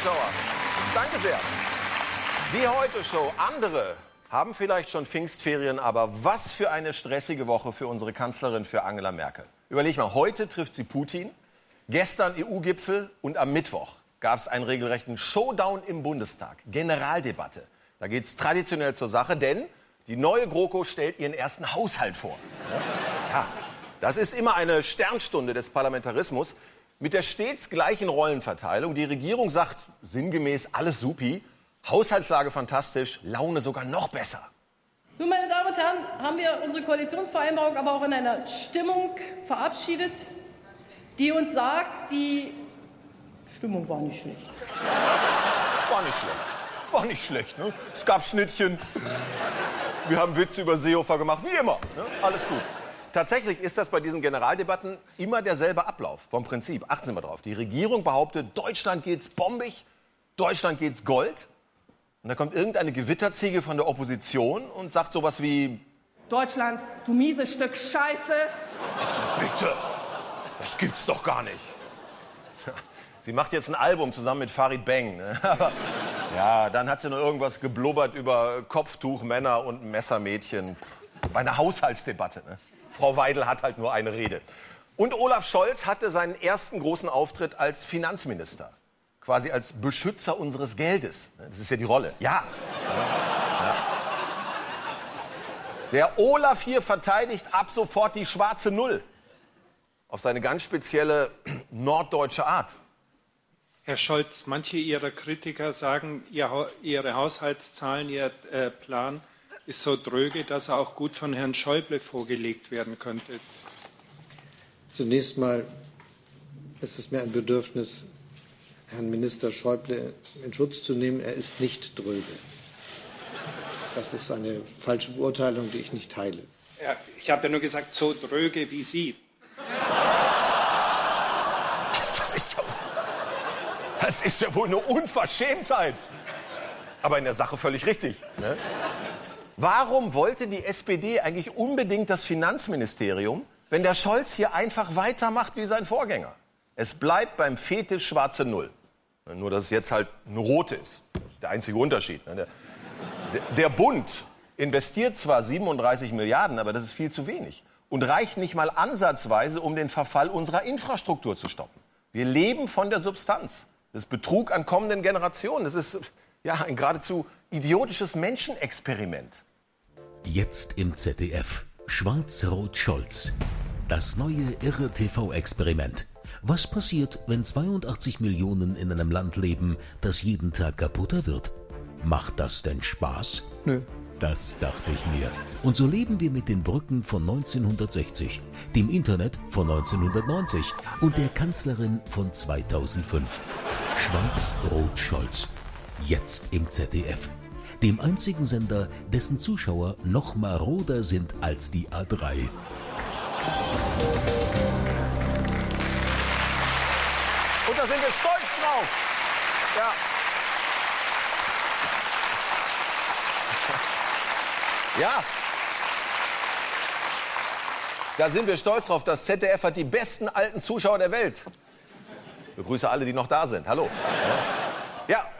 Zuschauer. Danke sehr. Die Heute Show. Andere haben vielleicht schon Pfingstferien, aber was für eine stressige Woche für unsere Kanzlerin, für Angela Merkel. Überleg mal, heute trifft sie Putin, gestern EU-Gipfel und am Mittwoch gab es einen regelrechten Showdown im Bundestag, Generaldebatte. Da geht es traditionell zur Sache, denn die neue GroKo stellt ihren ersten Haushalt vor. Ja, das ist immer eine Sternstunde des Parlamentarismus mit der stets gleichen Rollenverteilung. Die Regierung sagt sinngemäß alles supi, Haushaltslage fantastisch, Laune sogar noch besser. Nun, meine Damen und Herren, haben wir unsere Koalitionsvereinbarung aber auch in einer Stimmung verabschiedet, die uns sagt, die Stimmung war nicht schlecht. War nicht schlecht. War nicht schlecht. Ne? Es gab Schnittchen. Wir haben Witze über Seehofer gemacht, wie immer. Ne? Alles gut. Tatsächlich ist das bei diesen Generaldebatten immer derselbe Ablauf vom Prinzip. Achten Sie mal drauf. Die Regierung behauptet, Deutschland geht's bombig, Deutschland geht's Gold. Und da kommt irgendeine Gewitterziege von der Opposition und sagt sowas wie Deutschland, du mieses Stück Scheiße. Bitte, das gibt's doch gar nicht. Sie macht jetzt ein Album zusammen mit Farid Bang. Ne? Aber ja, dann hat sie noch irgendwas geblubbert über Kopftuchmänner und Messermädchen. Bei einer Haushaltsdebatte. Ne? Frau Weidel hat halt nur eine Rede. Und Olaf Scholz hatte seinen ersten großen Auftritt als Finanzminister. Quasi als Beschützer unseres Geldes. Das ist ja die Rolle. Ja. ja. Der Olaf hier verteidigt ab sofort die schwarze Null. Auf seine ganz spezielle norddeutsche Art. Herr Scholz, manche Ihrer Kritiker sagen, ihr, Ihre Haushaltszahlen, Ihr äh, Plan ist so dröge, dass er auch gut von Herrn Schäuble vorgelegt werden könnte. Zunächst mal ist es mir ein Bedürfnis, Herrn Minister Schäuble in Schutz zu nehmen. Er ist nicht dröge. Das ist eine falsche Beurteilung, die ich nicht teile. Ja, ich habe ja nur gesagt, so dröge wie Sie. Das ist ja, das ist ja wohl eine Unverschämtheit. Aber in der Sache völlig richtig. Ne? Warum wollte die SPD eigentlich unbedingt das Finanzministerium, wenn der Scholz hier einfach weitermacht wie sein Vorgänger? Es bleibt beim Fetisch schwarze Null. Nur, dass es jetzt halt eine rote ist. Ist der einzige Unterschied. Ne? Der, der Bund investiert zwar 37 Milliarden, aber das ist viel zu wenig. Und reicht nicht mal ansatzweise, um den Verfall unserer Infrastruktur zu stoppen. Wir leben von der Substanz. Das ist Betrug an kommenden Generationen. Das ist ja ein geradezu idiotisches Menschenexperiment. Jetzt im ZDF. Schwarz-Rot-Scholz. Das neue irre TV-Experiment. Was passiert, wenn 82 Millionen in einem Land leben, das jeden Tag kaputter wird? Macht das denn Spaß? Nö. Das dachte ich mir. Und so leben wir mit den Brücken von 1960, dem Internet von 1990 und der Kanzlerin von 2005. Schwarz-Rot-Scholz. Jetzt im ZDF. Dem einzigen Sender, dessen Zuschauer noch maroder sind als die A3. Und da sind wir stolz drauf. Ja. Ja. Da sind wir stolz drauf. Das ZDF hat die besten alten Zuschauer der Welt. Ich begrüße alle, die noch da sind. Hallo. Ja,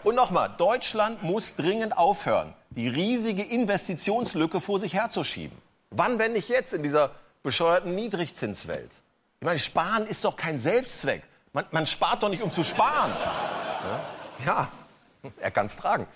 und nochmal, Deutschland muss dringend aufhören, die riesige Investitionslücke vor sich herzuschieben. Wann, wenn nicht jetzt, in dieser bescheuerten Niedrigzinswelt? Ich meine, sparen ist doch kein Selbstzweck. Man, man spart doch nicht, um zu sparen. Ja, ja. er kann es tragen.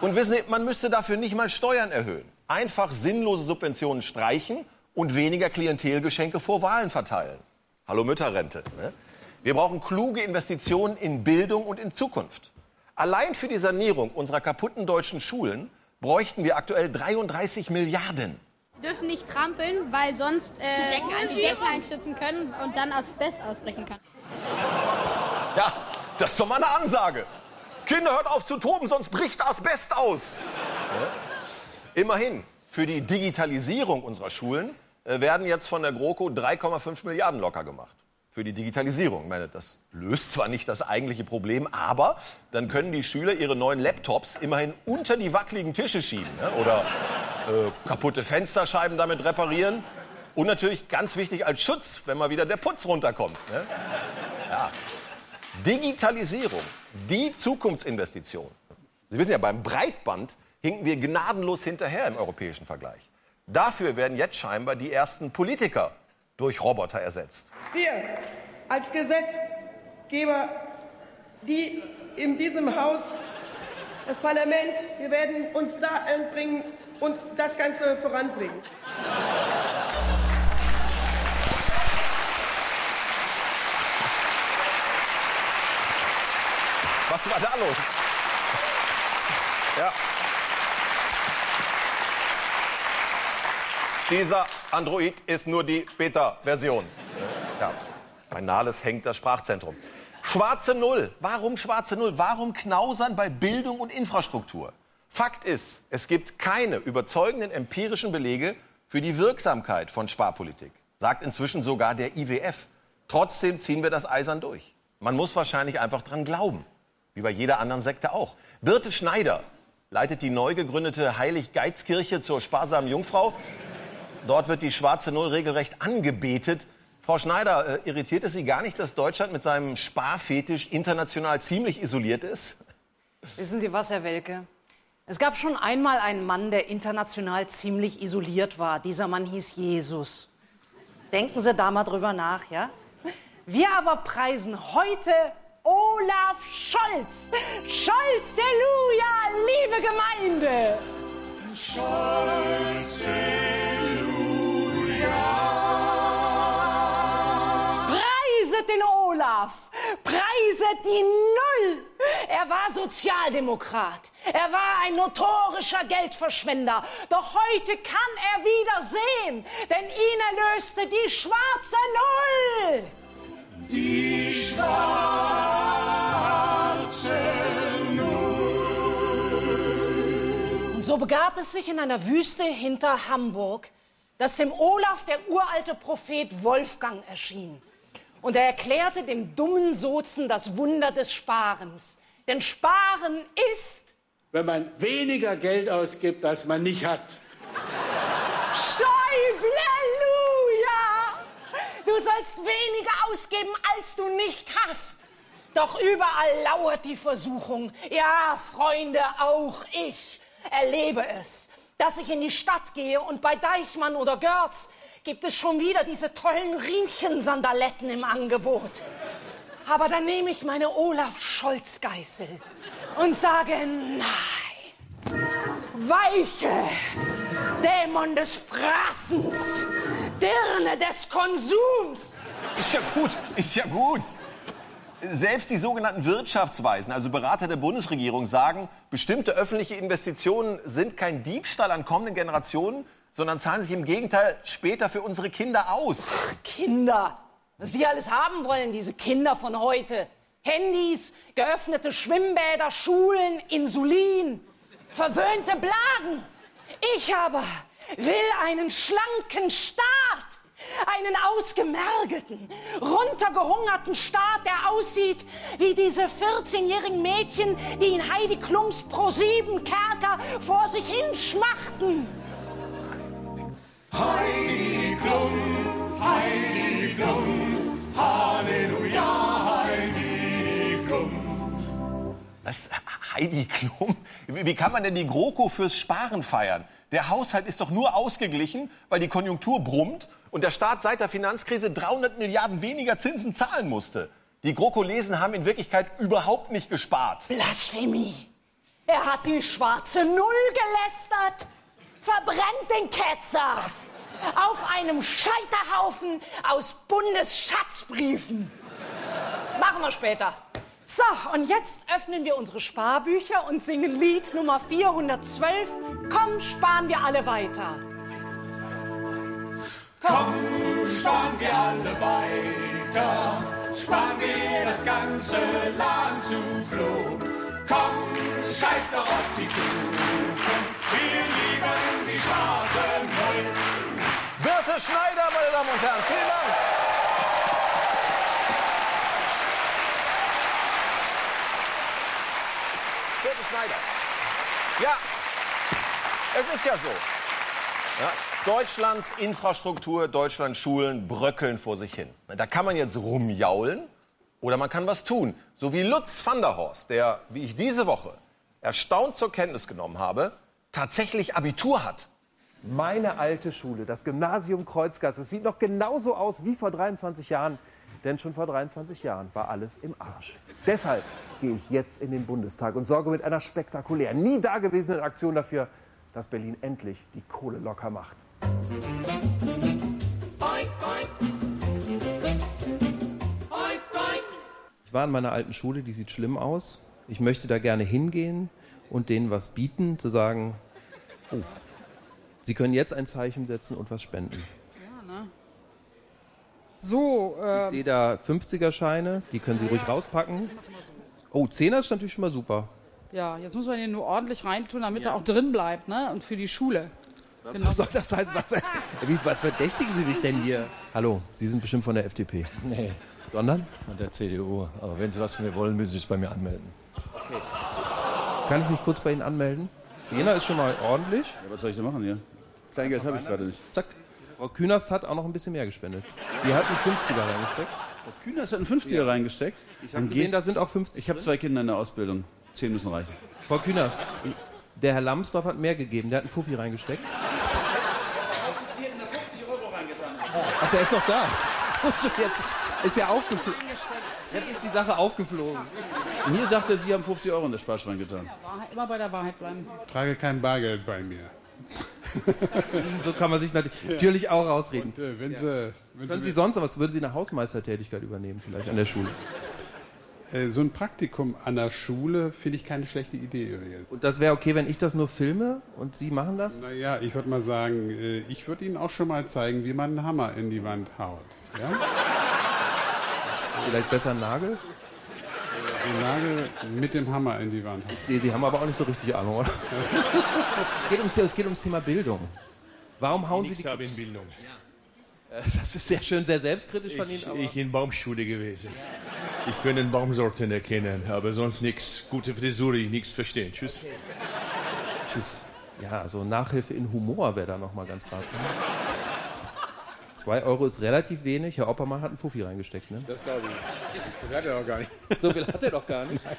Und wissen Sie, man müsste dafür nicht mal Steuern erhöhen. Einfach sinnlose Subventionen streichen und weniger Klientelgeschenke vor Wahlen verteilen. Hallo Mütterrente. Ne? Wir brauchen kluge Investitionen in Bildung und in Zukunft. Allein für die Sanierung unserer kaputten deutschen Schulen bräuchten wir aktuell 33 Milliarden. Wir dürfen nicht trampeln, weil sonst äh, die, Decken die Decken einstürzen können und dann Asbest ausbrechen kann. Ja, das ist doch mal eine Ansage. Kinder, hört auf zu toben, sonst bricht Asbest aus. Ja? Immerhin, für die Digitalisierung unserer Schulen äh, werden jetzt von der GroKo 3,5 Milliarden locker gemacht. Für die Digitalisierung. Ich meine, das löst zwar nicht das eigentliche Problem, aber dann können die Schüler ihre neuen Laptops immerhin unter die wackeligen Tische schieben ne? oder äh, kaputte Fensterscheiben damit reparieren. Und natürlich ganz wichtig als Schutz, wenn mal wieder der Putz runterkommt. Ne? Ja. Digitalisierung, die Zukunftsinvestition. Sie wissen ja, beim Breitband hinken wir gnadenlos hinterher im europäischen Vergleich. Dafür werden jetzt scheinbar die ersten Politiker durch Roboter ersetzt. Wir als Gesetzgeber, die in diesem Haus, das Parlament, wir werden uns da einbringen und das Ganze voranbringen. Was war da los? Ja. Dieser Android ist nur die Beta-Version. Ja. Bei Nahles hängt das Sprachzentrum. Schwarze Null. Warum schwarze Null? Warum knausern bei Bildung und Infrastruktur? Fakt ist, es gibt keine überzeugenden empirischen Belege für die Wirksamkeit von Sparpolitik. Sagt inzwischen sogar der IWF. Trotzdem ziehen wir das eisern durch. Man muss wahrscheinlich einfach dran glauben. Wie bei jeder anderen Sekte auch. Birte Schneider leitet die neu gegründete Heilig-Geiz-Kirche zur sparsamen Jungfrau Dort wird die schwarze Null regelrecht angebetet. Frau Schneider, äh, irritiert es Sie gar nicht, dass Deutschland mit seinem Sparfetisch international ziemlich isoliert ist? Wissen Sie was, Herr Welke? Es gab schon einmal einen Mann, der international ziemlich isoliert war. Dieser Mann hieß Jesus. Denken Sie da mal drüber nach, ja? Wir aber preisen heute Olaf Scholz. Scholz, Halleluja, liebe Gemeinde. Scholz, Preiset den Olaf! Preiset die Null! Er war Sozialdemokrat. Er war ein notorischer Geldverschwender. Doch heute kann er wieder sehen, denn ihn erlöste die schwarze Null! Die schwarze Null. Und so begab es sich in einer Wüste hinter Hamburg, dass dem Olaf der uralte Prophet Wolfgang erschien. Und er erklärte dem dummen Sozen das Wunder des Sparens. Denn Sparen ist, wenn man weniger Geld ausgibt, als man nicht hat. Schäubleluja! Du sollst weniger ausgeben, als du nicht hast. Doch überall lauert die Versuchung. Ja, Freunde, auch ich erlebe es dass ich in die Stadt gehe und bei Deichmann oder Görz gibt es schon wieder diese tollen Riemchensandaletten im Angebot. Aber dann nehme ich meine Olaf Scholz-Geißel und sage nein. Weiche, Dämon des Prassens, Dirne des Konsums. Ist ja gut, ist ja gut. Selbst die sogenannten Wirtschaftsweisen, also Berater der Bundesregierung, sagen, bestimmte öffentliche Investitionen sind kein Diebstahl an kommenden Generationen, sondern zahlen sich im Gegenteil später für unsere Kinder aus. Ach, Kinder. Was die alles haben wollen, diese Kinder von heute. Handys, geöffnete Schwimmbäder, Schulen, Insulin, verwöhnte Blagen. Ich aber will einen schlanken Staat einen ausgemergelten, runtergehungerten Staat, der aussieht wie diese 14-jährigen Mädchen, die in Heidi Klums Pro 7 Kerker vor sich hin schmachten. Heidi Klum, Heidi Klum, Halleluja, Heidi Klum. Was? Heidi Klum? Wie kann man denn die GroKo fürs Sparen feiern? Der Haushalt ist doch nur ausgeglichen, weil die Konjunktur brummt und der Staat seit der Finanzkrise 300 Milliarden weniger Zinsen zahlen musste. Die GroKo-Lesen haben in Wirklichkeit überhaupt nicht gespart. Blasphemie! Er hat die schwarze Null gelästert! Verbrennt den Ketzer! Was? Auf einem Scheiterhaufen aus Bundesschatzbriefen. Machen wir später. So, und jetzt öffnen wir unsere Sparbücher und singen Lied Nummer 412. Komm, sparen wir alle weiter. Komm, sparen wir alle weiter, sparen wir das ganze Land zu Klo. Komm, scheiß doch auf die wir Straßen voll. Birte Schneider, meine Damen und Herren, vielen Dank. Birte Schneider. Ja, es ist ja so. Ja. Deutschlands Infrastruktur, Deutschlands Schulen bröckeln vor sich hin. Da kann man jetzt rumjaulen oder man kann was tun. So wie Lutz van der Horst, der, wie ich diese Woche erstaunt zur Kenntnis genommen habe, tatsächlich Abitur hat. Meine alte Schule, das Gymnasium Kreuzgasse, es sieht noch genauso aus wie vor 23 Jahren. Denn schon vor 23 Jahren war alles im Arsch. Deshalb gehe ich jetzt in den Bundestag und sorge mit einer spektakulären, nie dagewesenen Aktion dafür, dass Berlin endlich die Kohle locker macht. Ich war in meiner alten Schule, die sieht schlimm aus. Ich möchte da gerne hingehen und denen was bieten, zu sagen, oh, Sie können jetzt ein Zeichen setzen und was spenden. So, Ich äh, sehe da 50er-Scheine, die können Sie ruhig rauspacken. Oh, 10er ist natürlich schon mal super. ja, jetzt muss man den nur ordentlich reintun, damit er auch drin bleibt, ne? Und für die Schule. Was, Genau. was soll das heißen? Was, wie, was verdächtigen Sie mich denn hier? Hallo, Sie sind bestimmt von der FDP. Nee. Sondern? Von der CDU. Aber wenn Sie was von mir wollen, müssen Sie sich bei mir anmelden. Kann ich mich kurz bei Ihnen anmelden? Jena ist schon mal ordentlich. Ja, was soll ich da machen hier? Kleingeld habe ich gerade nicht. Zack. Frau Künast hat auch noch ein bisschen mehr gespendet. Die hat einen 50er reingesteckt. Frau Künast hat einen 50er reingesteckt. Ich habe gesehen, da sind auch 50. Ich habe zwei Kinder in der Ausbildung. Zehn müssen reichen. Frau Künast, der Herr Lambsdorff hat mehr gegeben. Der hat einen Fuffi reingesteckt. Ach, der ist noch da. Und jetzt ist ja aufgeflogen. Jetzt ist die Sache aufgeflogen. Mir sagt er, Sie haben 50 Euro in das Sparschwein getan. Wahrheit, immer bei der Wahrheit bleiben. trage kein Bargeld bei mir. So kann man sich natürlich auch rausreden. Und, äh, wenn Sie, wenn Können Sie, Sie sonst noch was? Würden Sie eine Hausmeistertätigkeit übernehmen, vielleicht an der Schule? äh, so ein Praktikum an der Schule finde ich keine schlechte Idee. Und das wäre okay, wenn ich das nur filme und Sie machen das? Naja, ich würde mal sagen, äh, ich würde Ihnen auch schon mal zeigen, wie man einen Hammer in die Wand haut. Ja? Vielleicht besser einen Nagel? Den Nagel mit dem Hammer in die Wand sehe, Sie haben aber auch nicht so richtig Ahnung, oder? es, geht ums, es geht ums Thema Bildung. Warum hauen Sie Nichts die... habe in Bildung. Das ist sehr schön, sehr selbstkritisch von Ihnen. Ich, Aber ich in Baumschule gewesen. Ich kann den Baumsorten erkennen, aber sonst nichts. Gute Frisur, nichts verstehen. Tschüss. Tschüss. Ja, also Nachhilfe in Humor wäre da nochmal ganz ratsam. Zwei Euro ist relativ wenig. Herr Oppermann hat einen Fuffi reingesteckt, ne? Das glaube ich. Das hat er auch gar nicht. So viel hat er doch gar nicht.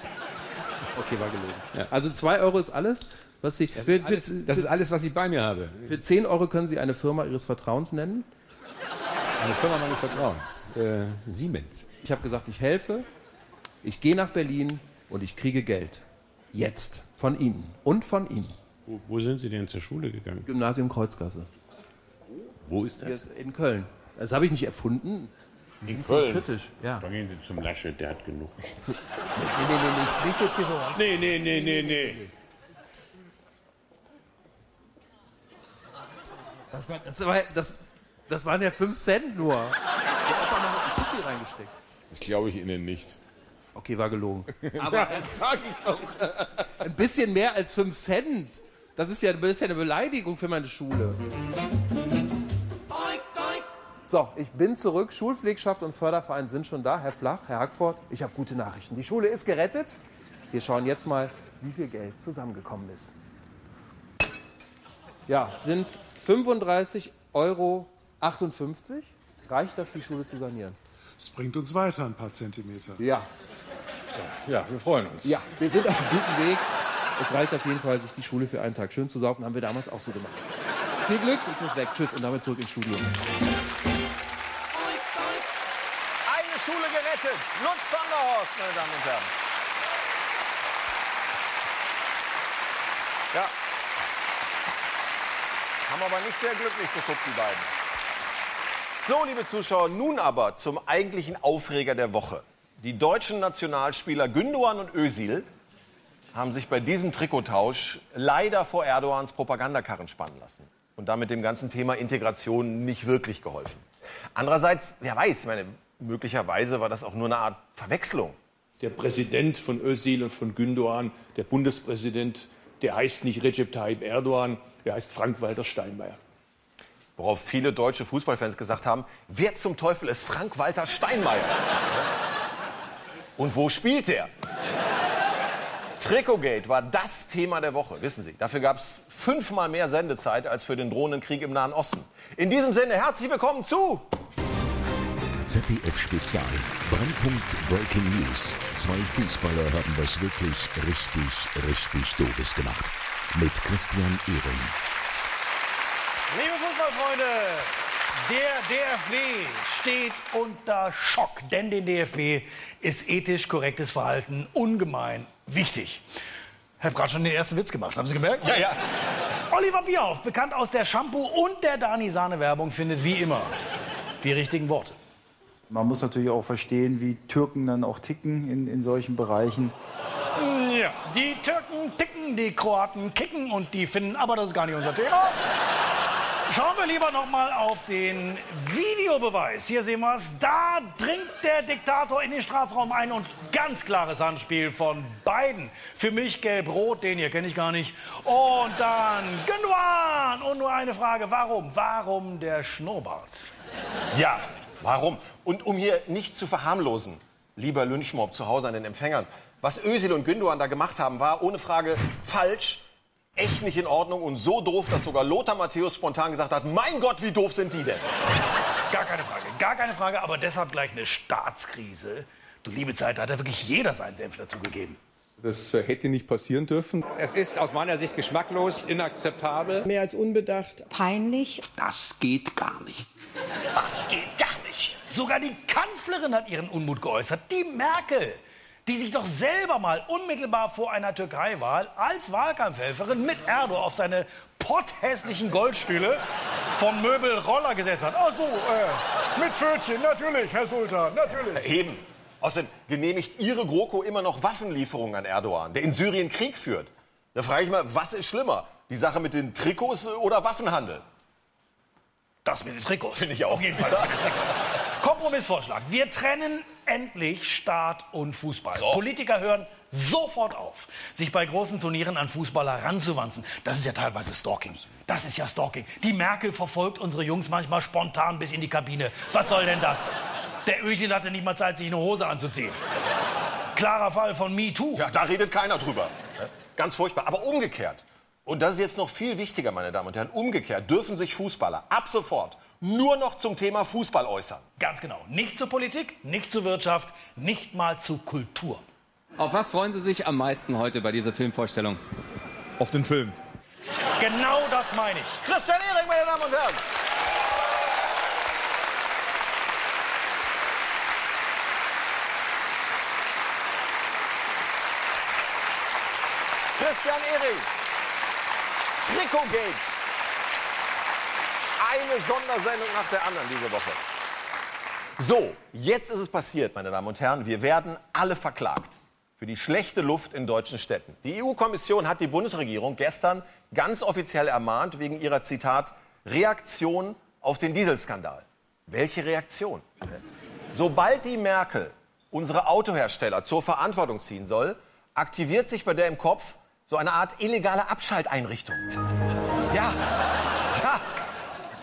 Okay, war gelogen. Also zwei Euro ist alles, was Sie... Das, ist alles, das ist alles, was ich bei mir habe. Für 10 Euro können Sie eine Firma Ihres Vertrauens nennen. Eine Firma meines Vertrauens. Äh, Siemens. Ich habe gesagt, ich helfe, ich gehe nach Berlin und ich kriege Geld. Jetzt. Von Ihnen. Und von Ihnen. Wo, wo sind Sie denn zur Schule gegangen? Gymnasium Kreuzgasse. Wo ist das? in Köln. Das habe ich nicht erfunden. In Köln? kritisch. Ja. Dann gehen Sie zum Laschet, der hat genug. Nee, nee, nee, nee, ist nicht jetzt hier so was. Nee, nee, nee, nee, nee. Das, war, das, war, das, das waren ja 5 Cent nur. Der Oppermann hat einen Fuffi reingesteckt. Das glaube ich Ihnen nicht. Okay, war gelogen. Aber das sag ich doch. Ein bisschen mehr als 5 Cent. Das ist, ja, das ist ja eine Beleidigung für meine Schule. So, ich bin zurück. Schulpflegschaft und Förderverein sind schon da. Herr Flach, Herr Hackford, ich habe gute Nachrichten. Die Schule ist gerettet. Wir schauen jetzt mal, wie viel Geld zusammengekommen ist. Ja, sind 35,58 Euro. Reicht das, die Schule zu sanieren? Es bringt uns weiter ein paar Zentimeter. Ja. Ja, wir freuen uns. Ja, wir sind auf einem guten Weg. Es reicht auf jeden Fall, sich die Schule für einen Tag schön zu saufen. Haben wir damals auch so gemacht. Viel Glück, ich muss weg. Tschüss und damit zurück ins Studio. Gerettet. Lutz van der Horst, meine Damen und Herren. Ja. Haben aber nicht sehr glücklich geguckt, die beiden. So, liebe Zuschauer, nun aber zum eigentlichen Aufreger der Woche. Die deutschen Nationalspieler Gündoğan und Özil haben sich bei diesem Trikottausch leider vor Erdogans Propagandakarren spannen lassen und damit dem ganzen Thema Integration nicht wirklich geholfen. Andererseits, wer weiß, meine, möglicherweise war das auch nur eine Art Verwechslung. Der Präsident von Özil und von Gündoğan, der Bundespräsident, der heißt nicht Recep Tayyip Erdogan, der heißt Frank-Walter Steinmeier. Worauf viele deutsche Fußballfans gesagt haben, wer zum Teufel ist Frank-Walter Steinmeier? Und wo spielt er? Trikotgate war das Thema der Woche, wissen Sie. Dafür gab es fünfmal mehr Sendezeit als für den drohenden Krieg im Nahen Osten. In diesem Sinne, herzlich willkommen zu ZDF Spezial. Brennpunkt Breaking News. Zwei Fußballer haben was wirklich richtig, richtig Doofes gemacht. Mit Christian Ehring. Liebe Fußballfreunde, der DFB steht unter Schock, denn den DFB ist ethisch korrektes Verhalten ungemein wichtig. Ich habe gerade schon den ersten Witz gemacht, haben Sie gemerkt? Ja, ja. Oliver Bierhoff, bekannt aus der Shampoo- und der Dani-Sahne-Werbung, findet wie immer die richtigen Worte. Man muss natürlich auch verstehen, wie Türken dann auch ticken in, in solchen Bereichen. Ja, die Türken ticken, die Kroaten kicken und die Finnen, aber das ist gar nicht unser Thema. Schauen wir lieber noch mal auf den Videobeweis. Hier sehen wir es. Da dringt der Diktator in den Strafraum ein und ganz klares Handspiel von beiden. Für mich gelb-rot, den hier kenne ich gar nicht. Und dann Gündogan. Und nur eine Frage, warum? Warum der Schnurrbart? Ja, warum? Und um hier nicht zu verharmlosen, lieber Lynchmob zu Hause an den Empfängern, was Özil und Gündogan da gemacht haben, war ohne Frage falsch, echt nicht in Ordnung und so doof, dass sogar Lothar Matthäus spontan gesagt hat, mein Gott, wie doof sind die denn? Gar keine Frage, gar keine Frage, aber deshalb gleich eine Staatskrise. Du liebe Zeit, da hat ja wirklich jeder seinen Senf dazugegeben. Das äh, hätte nicht passieren dürfen. Es ist aus meiner Sicht geschmacklos, inakzeptabel. Mehr als unbedacht. Peinlich. Das geht gar nicht. Das geht gar nicht. Sogar die Kanzlerin hat ihren Unmut geäußert. Die Merkel, die sich doch selber mal unmittelbar vor einer Türkei-Wahl als Wahlkampfhelferin mit Erdo auf seine potthässlichen Goldstühle vom Möbel Roller gesetzt hat. Ach so, äh, mit Pfötchen, natürlich, Herr Sultan, natürlich. Eben. Außerdem genehmigt Ihre GroKo immer noch Waffenlieferungen an Erdogan, der in Syrien Krieg führt. Da frage ich mal, was ist schlimmer? Die Sache mit den Trikots oder Waffenhandel? Das mit den Trikots. Finde ich auch. Auf jeden Fall. Kompromissvorschlag. Wir trennen endlich Staat und Fußball. Politiker hören sofort auf, sich bei großen Turnieren an Fußballer ranzuwanzen. Das ist ja teilweise Stalking. Das ist ja Stalking. Die Merkel verfolgt unsere Jungs manchmal spontan bis in die Kabine. Was soll denn das? Der Özil hatte nicht mal Zeit, sich eine Hose anzuziehen. Klarer Fall von MeToo. Ja, da redet keiner drüber. Ganz furchtbar. Aber umgekehrt. Und das ist jetzt noch viel wichtiger, meine Damen und Herren. Umgekehrt dürfen sich Fußballer ab sofort nur noch zum Thema Fußball äußern. Ganz genau. Nicht zur Politik, nicht zur Wirtschaft, nicht mal zu Kultur. Auf was freuen Sie sich am meisten heute bei dieser Filmvorstellung? Auf den Film. Genau das meine ich. Christian Ehring, meine Damen und Herren. Christian Ehring. Trikotgate. Eine Sondersendung nach der anderen diese Woche. So, jetzt ist es passiert, meine Damen und Herren. Wir werden alle verklagt für die schlechte Luft in deutschen Städten. Die EU-Kommission hat die Bundesregierung gestern ganz offiziell ermahnt wegen ihrer Zitat Reaktion auf den Dieselskandal. Welche Reaktion? Sobald die Merkel unsere Autohersteller zur Verantwortung ziehen soll, aktiviert sich bei der im Kopf so eine Art illegale Abschalteinrichtung. Ja, ja.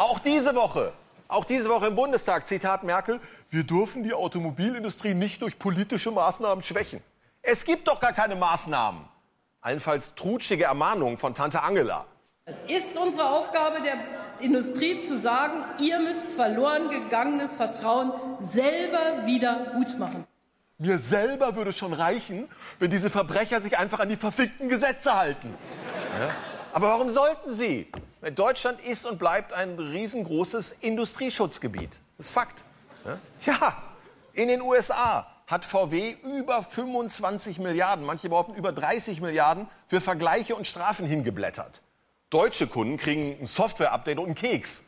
Auch diese Woche, auch diese Woche im Bundestag, Zitat Merkel, wir dürfen die Automobilindustrie nicht durch politische Maßnahmen schwächen. Es gibt doch gar keine Maßnahmen. Allenfalls trutschige Ermahnungen von Tante Angela. Es ist unsere Aufgabe der Industrie zu sagen, ihr müsst verloren gegangenes Vertrauen selber wieder gut machen. Mir selber würde schon reichen, wenn diese Verbrecher sich einfach an die verfickten Gesetze halten. Ja? Aber warum sollten sie? Deutschland ist und bleibt ein riesengroßes Industrieschutzgebiet. Das ist Fakt. Ja? in den USA hat VW über 25 Milliarden, manche behaupten über 30 Milliarden, für Vergleiche und Strafen hingeblättert. Deutsche Kunden kriegen ein Software-Update und einen Keks.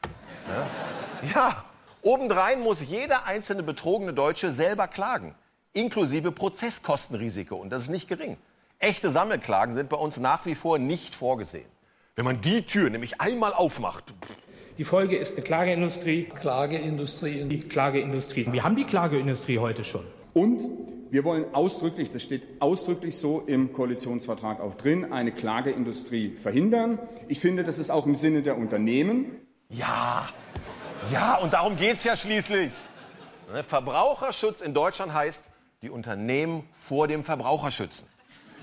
Ja, obendrein muss jeder einzelne betrogene Deutsche selber klagen, inklusive Prozesskostenrisiko. Und das ist nicht gering. Echte Sammelklagen sind bei uns nach wie vor nicht vorgesehen. Wenn man die Tür nämlich einmal aufmacht, Die Folge ist eine Klageindustrie. Klageindustrie. Die Klageindustrie. Wir haben die Klageindustrie heute schon. Und wir wollen ausdrücklich, das steht ausdrücklich so im Koalitionsvertrag auch drin, eine Klageindustrie verhindern. Ich finde, das ist auch im Sinne der Unternehmen. Ja, ja, und darum geht's ja schließlich. Ne, Verbraucherschutz in Deutschland heißt, die Unternehmen vor dem Verbraucher schützen.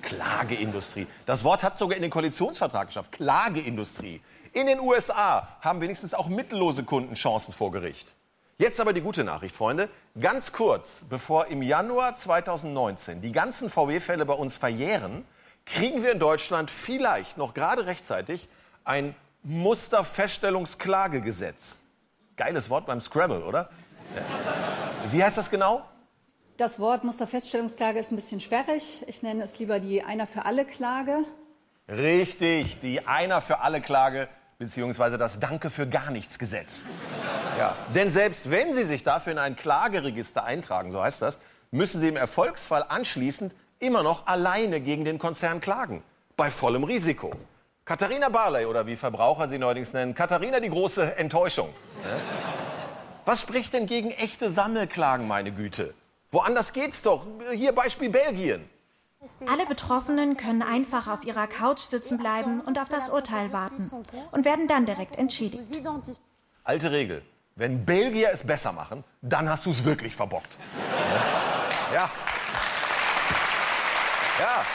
Klageindustrie. Das Wort hat sogar in den Koalitionsvertrag geschafft. Klageindustrie. In den USA haben wenigstens auch mittellose Kunden Chancen vor Gericht. Jetzt aber die gute Nachricht, Freunde. Ganz kurz, bevor im Januar 2019 die ganzen VW-Fälle bei uns verjähren, kriegen wir in Deutschland vielleicht noch gerade rechtzeitig ein Musterfeststellungsklagegesetz. Geiles Wort beim Scrabble, oder? Wie heißt das genau? Das Wort Musterfeststellungsklage ist ein bisschen sperrig. Ich nenne es lieber die Einer für alle Klage. Richtig, die Einer für alle Klage beziehungsweise das Danke für gar nichts Gesetz. Ja. Denn selbst wenn Sie sich dafür in ein Klageregister eintragen, so heißt das, müssen Sie im Erfolgsfall anschließend immer noch alleine gegen den Konzern klagen. Bei vollem Risiko. Katharina Barley oder wie Verbraucher sie neuerdings nennen, Katharina die große Enttäuschung. Was spricht denn gegen echte Sammelklagen, meine Güte? Woanders geht's doch. Hier Beispiel Belgien. Alle Betroffenen können einfach auf ihrer Couch sitzen bleiben und auf das Urteil warten und werden dann direkt entschädigt. Alte Regel. Wenn Belgier es besser machen, dann hast du es wirklich verbockt. Ja. Ja.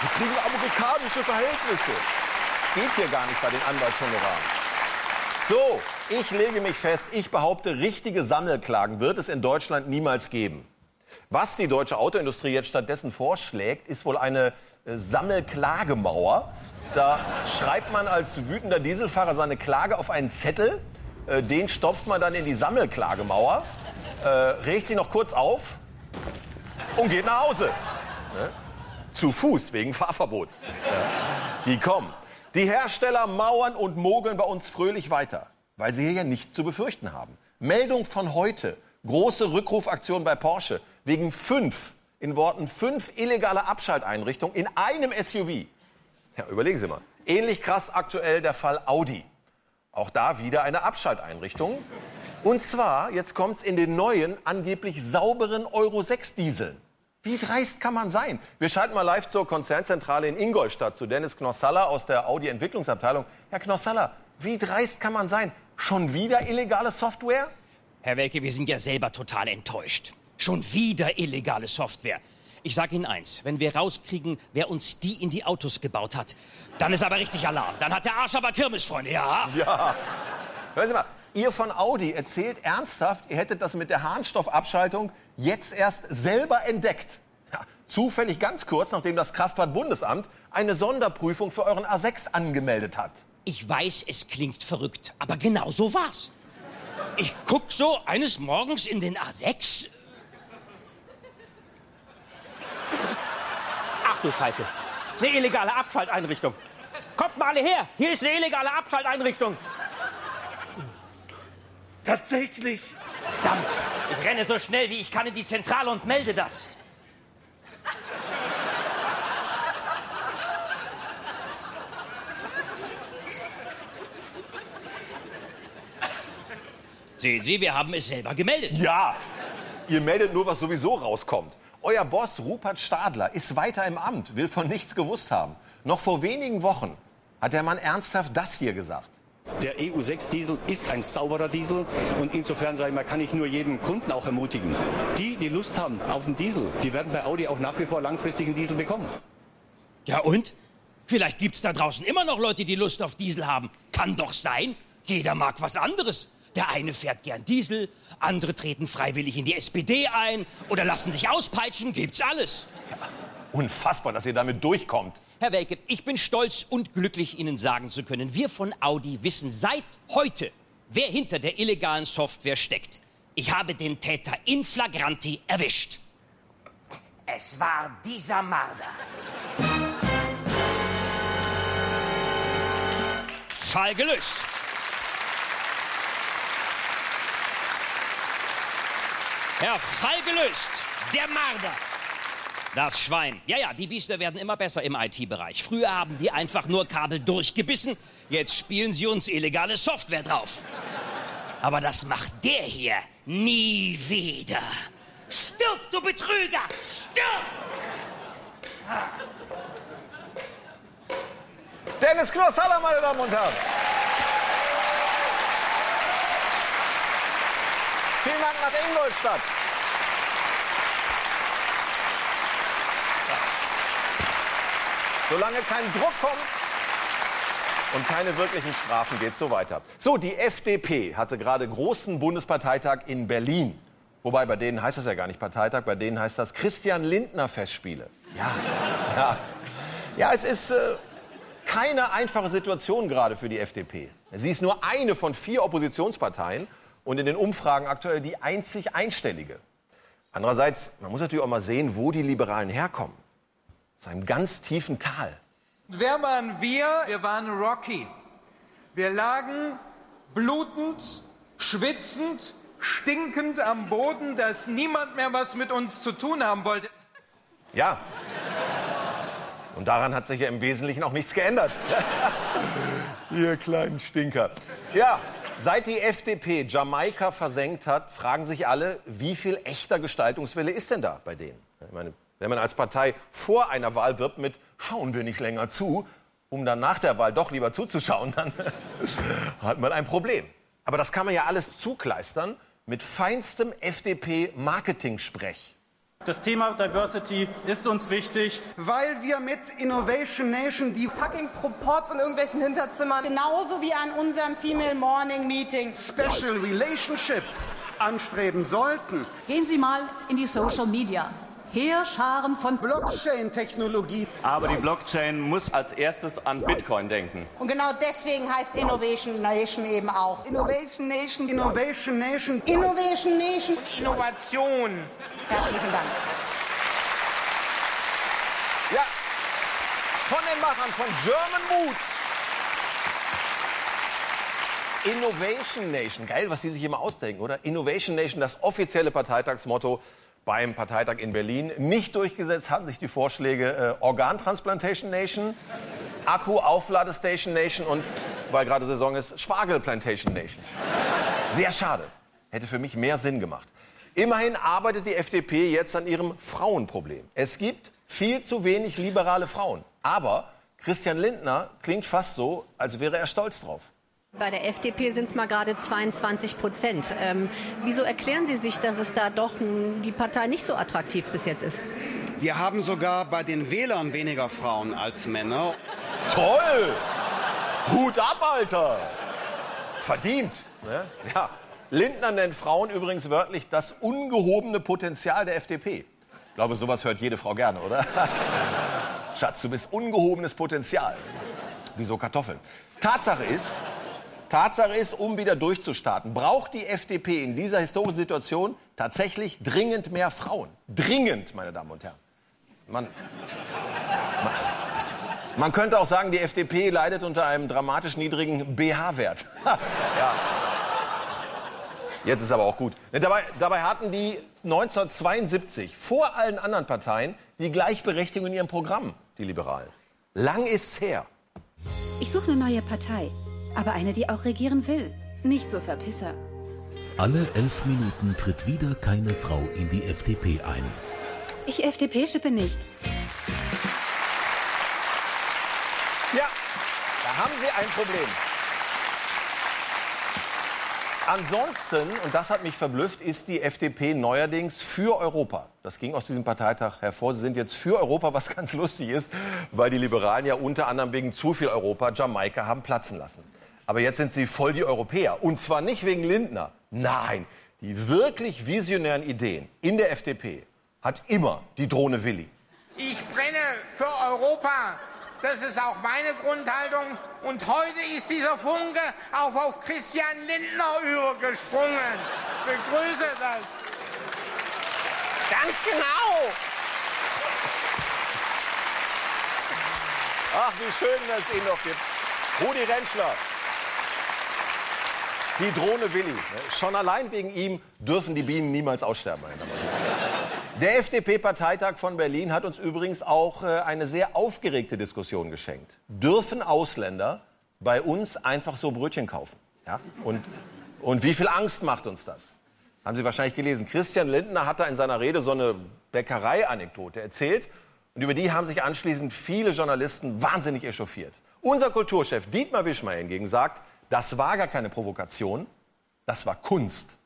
Wir kriegen amerikanische Verhältnisse. Geht hier gar nicht bei den Anwaltshonoraren. So, ich lege mich fest, ich behaupte, richtige Sammelklagen wird es in Deutschland niemals geben. Was die deutsche Autoindustrie jetzt stattdessen vorschlägt, ist wohl eine äh, Sammelklagemauer. Da schreibt man als wütender Dieselfahrer seine Klage auf einen Zettel, äh, den stopft man dann in die Sammelklagemauer, äh, regt sie noch kurz auf und geht nach Hause. Ne? Zu Fuß wegen Fahrverbot. Die kommen. Die Hersteller mauern und mogeln bei uns fröhlich weiter, weil sie hier ja nichts zu befürchten haben. Meldung von heute. Große Rückrufaktion bei Porsche wegen fünf, in Worten fünf illegaler Abschalteinrichtungen in einem SUV. Ja, überlegen Sie mal. Ähnlich krass aktuell der Fall Audi. Auch da wieder eine Abschalteinrichtung. Und zwar, jetzt kommt's in den neuen, angeblich sauberen Euro 6 Dieseln. Wie dreist kann man sein? Wir schalten mal live zur Konzernzentrale in Ingolstadt zu Dennis Knossalla aus der Audi Entwicklungsabteilung. Herr Knossalla, wie dreist kann man sein? Schon wieder illegale Software? Herr Welke, wir sind ja selber total enttäuscht. Schon wieder illegale Software. Ich sage Ihnen eins, wenn wir rauskriegen, wer uns die in die Autos gebaut hat, dann ist aber richtig Alarm. Dann hat der Arsch aber Kirmes, Freunde, ja? Ja. Hören Sie mal, ihr von Audi erzählt ernsthaft, ihr hättet das mit der Harnstoffabschaltung jetzt erst selber entdeckt. Ja, zufällig ganz kurz, nachdem das Kraftfahrtbundesamt eine Sonderprüfung für euren A6 angemeldet hat. Ich weiß, es klingt verrückt, aber genau so war's. Ich guck so eines Morgens in den A6. Ach du Scheiße. Eine illegale Abschalteinrichtung. Kommt mal alle her. Hier ist eine illegale Abschalteinrichtung. Tatsächlich. Verdammt. Ich renne so schnell wie ich kann in die Zentrale und melde das. Sehen Sie, wir haben es selber gemeldet. Ja, ihr meldet nur, was sowieso rauskommt. Euer Boss Rupert Stadler ist weiter im Amt, will von nichts gewusst haben. Noch vor wenigen Wochen hat der Mann ernsthaft das hier gesagt. Der EU6-Diesel ist ein sauberer Diesel und insofern sage ich mal, kann ich nur jeden Kunden auch ermutigen. Die, die Lust haben auf den Diesel, die werden bei Audi auch nach wie vor langfristig einen Diesel bekommen. Ja und? Vielleicht gibt's da draußen immer noch Leute, die Lust auf Diesel haben. Kann doch sein. Jeder mag was anderes. Der eine fährt gern Diesel, andere treten freiwillig in die SPD ein oder lassen sich auspeitschen. Gibt's alles. Unfassbar, dass ihr damit durchkommt. Herr Welke, ich bin stolz und glücklich, Ihnen sagen zu können, wir von Audi wissen seit heute, wer hinter der illegalen Software steckt. Ich habe den Täter in flagranti erwischt. Es war dieser Marder. Fall gelöst. Herr Fall gelöst. Der Marder. Das Schwein. Ja, ja, die Biester werden immer besser im IT-Bereich. Früher haben die einfach nur Kabel durchgebissen. Jetzt spielen sie uns illegale Software drauf. Aber das macht der hier nie wieder. Stirb, du Betrüger! Stirb! Dennis Knossalla, meine Damen und Herren. Vielen Dank nach Ingolstadt. Solange kein Druck kommt und keine wirklichen Strafen geht so weiter. So, die FDP hatte gerade großen Bundesparteitag in Berlin. Wobei bei denen heißt das ja gar nicht Parteitag, bei denen heißt das Christian Lindner Festspiele. Ja, ja. Ja, es ist äh, keine einfache Situation gerade für die FDP. Sie ist nur eine von vier Oppositionsparteien und in den Umfragen aktuell die einzig einstellige. Andererseits, man muss natürlich auch mal sehen, wo die Liberalen herkommen. Aus einem ganz tiefen Tal. Wer waren wir? Wir waren Rocky. Wir lagen blutend, schwitzend, stinkend am Boden, dass niemand mehr was mit uns zu tun haben wollte. Ja. Und daran hat sich ja im Wesentlichen auch nichts geändert. Ihr kleinen Stinker. Ja, seit die FDP Jamaika versenkt hat, fragen sich alle, wie viel echter Gestaltungswille ist denn da bei denen? Ich meine, wenn man als Partei vor einer Wahl wirbt mit schauen wir nicht länger zu, um dann nach der Wahl doch lieber zuzuschauen, dann hat man ein Problem. Aber das kann man ja alles zukleistern mit feinstem FDP-Marketing-Sprech. Das Thema Diversity ist uns wichtig. Weil wir mit Innovation Nation die fucking Proports in irgendwelchen Hinterzimmern genauso wie an unserem Female Morning Meeting Special Relationship anstreben sollten. Gehen Sie mal in die Social Media. Heerscharen von Blockchain-Technologie. Aber die Blockchain muss als erstes an Bitcoin denken. Und genau deswegen heißt Innovation Nation eben auch. Innovation Nation. Innovation Nation. Innovation Nation. Innovation. Herzlichen Dank. Ja, von den Machern von German Mood. Innovation Nation. Geil, was die sich immer ausdenken, oder? Innovation Nation, das offizielle Parteitagsmotto beim Parteitag in Berlin. Nicht durchgesetzt hatten sich die Vorschläge äh, Organtransplantation Nation, Akku-Aufladestation Nation und, weil gerade Saison ist, Spargelplantation Nation. Sehr schade. Hätte für mich mehr Sinn gemacht. Immerhin arbeitet die FDP jetzt an ihrem Frauenproblem. Es gibt viel zu wenig liberale Frauen. Aber Christian Lindner klingt fast so, als wäre er stolz drauf. Bei der FDP sind es mal gerade 22 Prozent. Ähm, wieso erklären Sie sich, dass es da doch n, die Partei nicht so attraktiv bis jetzt ist? Wir haben sogar bei den Wählern weniger Frauen als Männer. Toll! Hut ab, Alter! Verdient. Ne? Ja. Lindner nennt Frauen übrigens wörtlich das ungehobene Potenzial der FDP. Ich glaube, sowas hört jede Frau gerne, oder? Schatz, du bist ungehobenes Potenzial. Wieso Kartoffeln? Tatsache ist, Tatsache ist, um wieder durchzustarten, braucht die FDP in dieser historischen Situation tatsächlich dringend mehr Frauen. Dringend, meine Damen und Herren. Man, man, man könnte auch sagen, die FDP leidet unter einem dramatisch niedrigen BH-Wert. ja. Jetzt ist aber auch gut. Dabei, dabei hatten die 1972 vor allen anderen Parteien die Gleichberechtigung in ihrem Programm, die Liberalen. Lang ist's her. Ich suche eine neue Partei. Aber eine, die auch regieren will. Nicht so Verpisser. Alle elf Minuten tritt wieder keine Frau in die FDP ein. Ich FDP-schippe nicht. Ja, da haben Sie ein Problem. Ansonsten, und das hat mich verblüfft, ist die FDP neuerdings für Europa. Das ging aus diesem Parteitag hervor. Sie sind jetzt für Europa, was ganz lustig ist, weil die Liberalen ja unter anderem wegen zu viel Europa Jamaika haben platzen lassen. Aber jetzt sind sie voll die Europäer. Und zwar nicht wegen Lindner. Nein, die wirklich visionären Ideen in der FDP hat immer die Drohne Willi. Ich brenne für Europa. Das ist auch meine Grundhaltung. Und heute ist dieser Funke auch auf Christian Lindner übergesprungen. Begrüße das. Ganz genau. Ach, wie schön, dass es ihn noch gibt. Rudi Rentschler. Die Drohne Willi. Schon allein wegen ihm dürfen die Bienen niemals aussterben. Der FDP-Parteitag von Berlin hat uns übrigens auch äh, eine sehr aufgeregte Diskussion geschenkt. Dürfen Ausländer bei uns einfach so Brötchen kaufen? Ja? Und, und wie viel Angst macht uns das? Haben Sie wahrscheinlich gelesen. Christian Lindner hat da in seiner Rede so eine Bäckerei-Anekdote erzählt. Und über die haben sich anschließend viele Journalisten wahnsinnig echauffiert. Unser Kulturchef Dietmar Wischmeier hingegen sagt, das war gar keine Provokation, das war Kunst.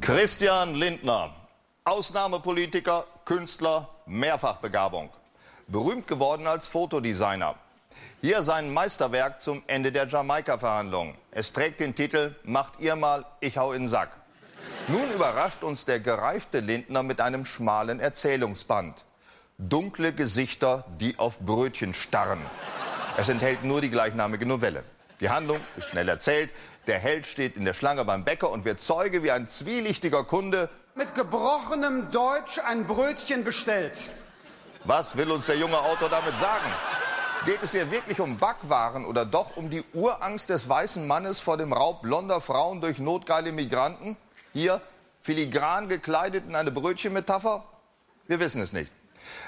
Christian Lindner, Ausnahmepolitiker, Künstler, Mehrfachbegabung. Berühmt geworden als Fotodesigner. Hier sein Meisterwerk zum Ende der Jamaika-Verhandlungen. Es trägt den Titel Macht ihr mal, ich hau in den Sack. Nun überrascht uns der gereifte Lindner mit einem schmalen Erzählungsband. Dunkle Gesichter, die auf Brötchen starren. Es enthält nur die gleichnamige Novelle. Die Handlung ist schnell erzählt. Der Held steht in der Schlange beim Bäcker und wird Zeuge, wie ein zwielichtiger Kunde Mit gebrochenem Deutsch ein Brötchen bestellt. Was will uns der junge Autor damit sagen? Geht es hier wirklich um Backwaren oder doch um die Urangst des weißen Mannes vor dem Raub blonder Frauen durch notgeile Migranten? Hier filigran gekleidet in eine Brötchenmetapher? Wir wissen es nicht.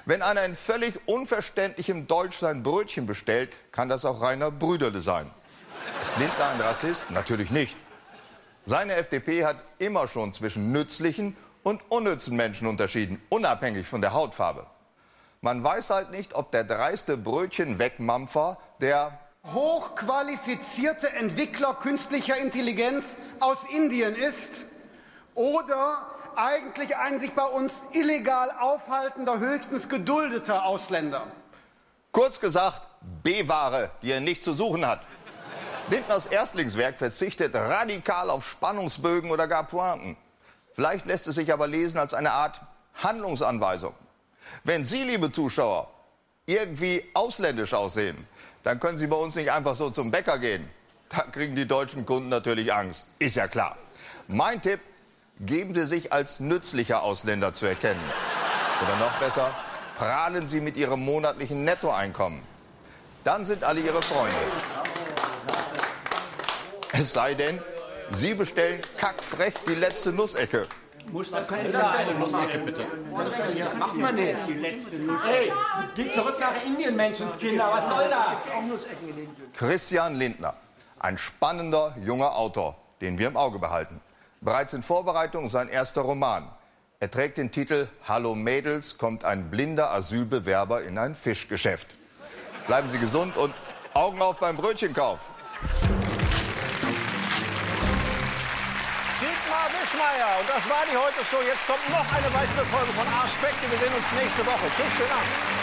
Wenn einer in völlig unverständlichem Deutsch sein Brötchen bestellt, kann das auch reiner Brüderle sein. Ist Lindner ein Rassist? Natürlich nicht. Seine FDP hat immer schon zwischen nützlichen und unnützen Menschen unterschieden, unabhängig von der Hautfarbe. Man weiß halt nicht, ob der dreiste Brötchenwegmampfer der Hochqualifizierte Entwickler künstlicher Intelligenz aus Indien ist oder eigentlich ein sich bei uns illegal aufhaltender, höchstens geduldeter Ausländer. Kurz gesagt, B-Ware, die er nicht zu suchen hat. Lindners Erstlingswerk verzichtet radikal auf Spannungsbögen oder gar Pointen. Vielleicht lässt es sich aber lesen als eine Art Handlungsanweisung. Wenn Sie, liebe Zuschauer, irgendwie ausländisch aussehen, dann können Sie bei uns nicht einfach so zum Bäcker gehen. Da kriegen die deutschen Kunden natürlich Angst. Ist ja klar. Mein Tipp, geben Sie sich als nützlicher Ausländer zu erkennen. Oder noch besser, prahlen Sie mit Ihrem monatlichen Nettoeinkommen. Dann sind alle Ihre Freunde. Es sei denn, Sie bestellen kackfrech die letzte Nussecke. Muss das sein? Das eine Nussecke, bitte. Das macht man nicht. Hey, geh zurück nach Indien, Menschenskinder. Was soll das? Christian Lindner, ein spannender junger Autor, den wir im Auge behalten. Bereits in Vorbereitung sein erster Roman. Er trägt den Titel Hallo Mädels, kommt ein blinder Asylbewerber in ein Fischgeschäft. Bleiben Sie gesund und Augen auf beim Brötchenkauf. Dietmar Wischmeier. Und das war die heute Show. Jetzt kommt noch eine weitere Folge von Arschspekte. Wir sehen uns nächste Woche. Tschüss, schönen Abend.